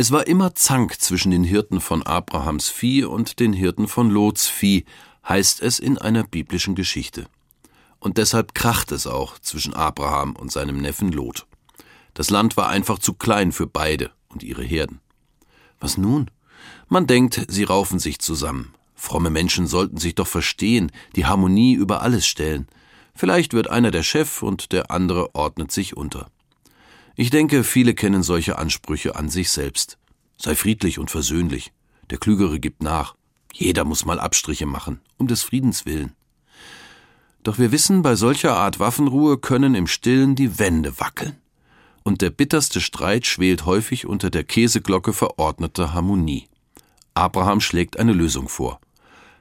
Es war immer Zank zwischen den Hirten von Abrahams Vieh und den Hirten von Lots Vieh, heißt es in einer biblischen Geschichte. Und deshalb kracht es auch zwischen Abraham und seinem Neffen Lot. Das Land war einfach zu klein für beide und ihre Herden. Was nun? Man denkt, sie raufen sich zusammen. Fromme Menschen sollten sich doch verstehen, die Harmonie über alles stellen. Vielleicht wird einer der Chef und der andere ordnet sich unter. Ich denke, viele kennen solche Ansprüche an sich selbst. Sei friedlich und versöhnlich. Der Klügere gibt nach. Jeder muss mal Abstriche machen, um des Friedens willen. Doch wir wissen, bei solcher Art Waffenruhe können im Stillen die Wände wackeln. Und der bitterste Streit schwelt häufig unter der Käseglocke verordneter Harmonie. Abraham schlägt eine Lösung vor.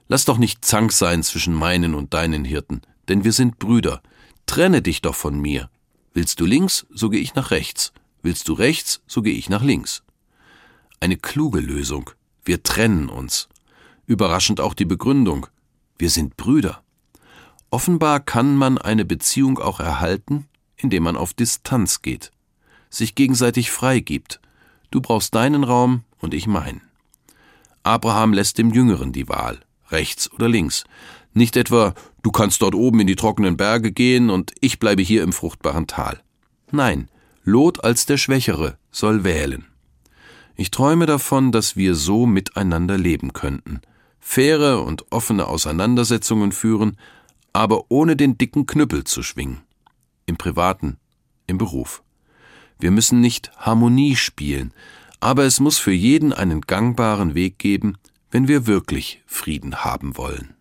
Lass doch nicht Zank sein zwischen meinen und deinen Hirten, denn wir sind Brüder. Trenne dich doch von mir. Willst du links, so gehe ich nach rechts. Willst du rechts, so gehe ich nach links. Eine kluge Lösung. Wir trennen uns. Überraschend auch die Begründung. Wir sind Brüder. Offenbar kann man eine Beziehung auch erhalten, indem man auf Distanz geht, sich gegenseitig freigibt. Du brauchst deinen Raum und ich meinen. Abraham lässt dem Jüngeren die Wahl, rechts oder links. Nicht etwa, du kannst dort oben in die trockenen Berge gehen und ich bleibe hier im fruchtbaren Tal. Nein, Lot als der Schwächere soll wählen. Ich träume davon, dass wir so miteinander leben könnten, faire und offene Auseinandersetzungen führen, aber ohne den dicken Knüppel zu schwingen. Im Privaten, im Beruf. Wir müssen nicht Harmonie spielen, aber es muss für jeden einen gangbaren Weg geben, wenn wir wirklich Frieden haben wollen.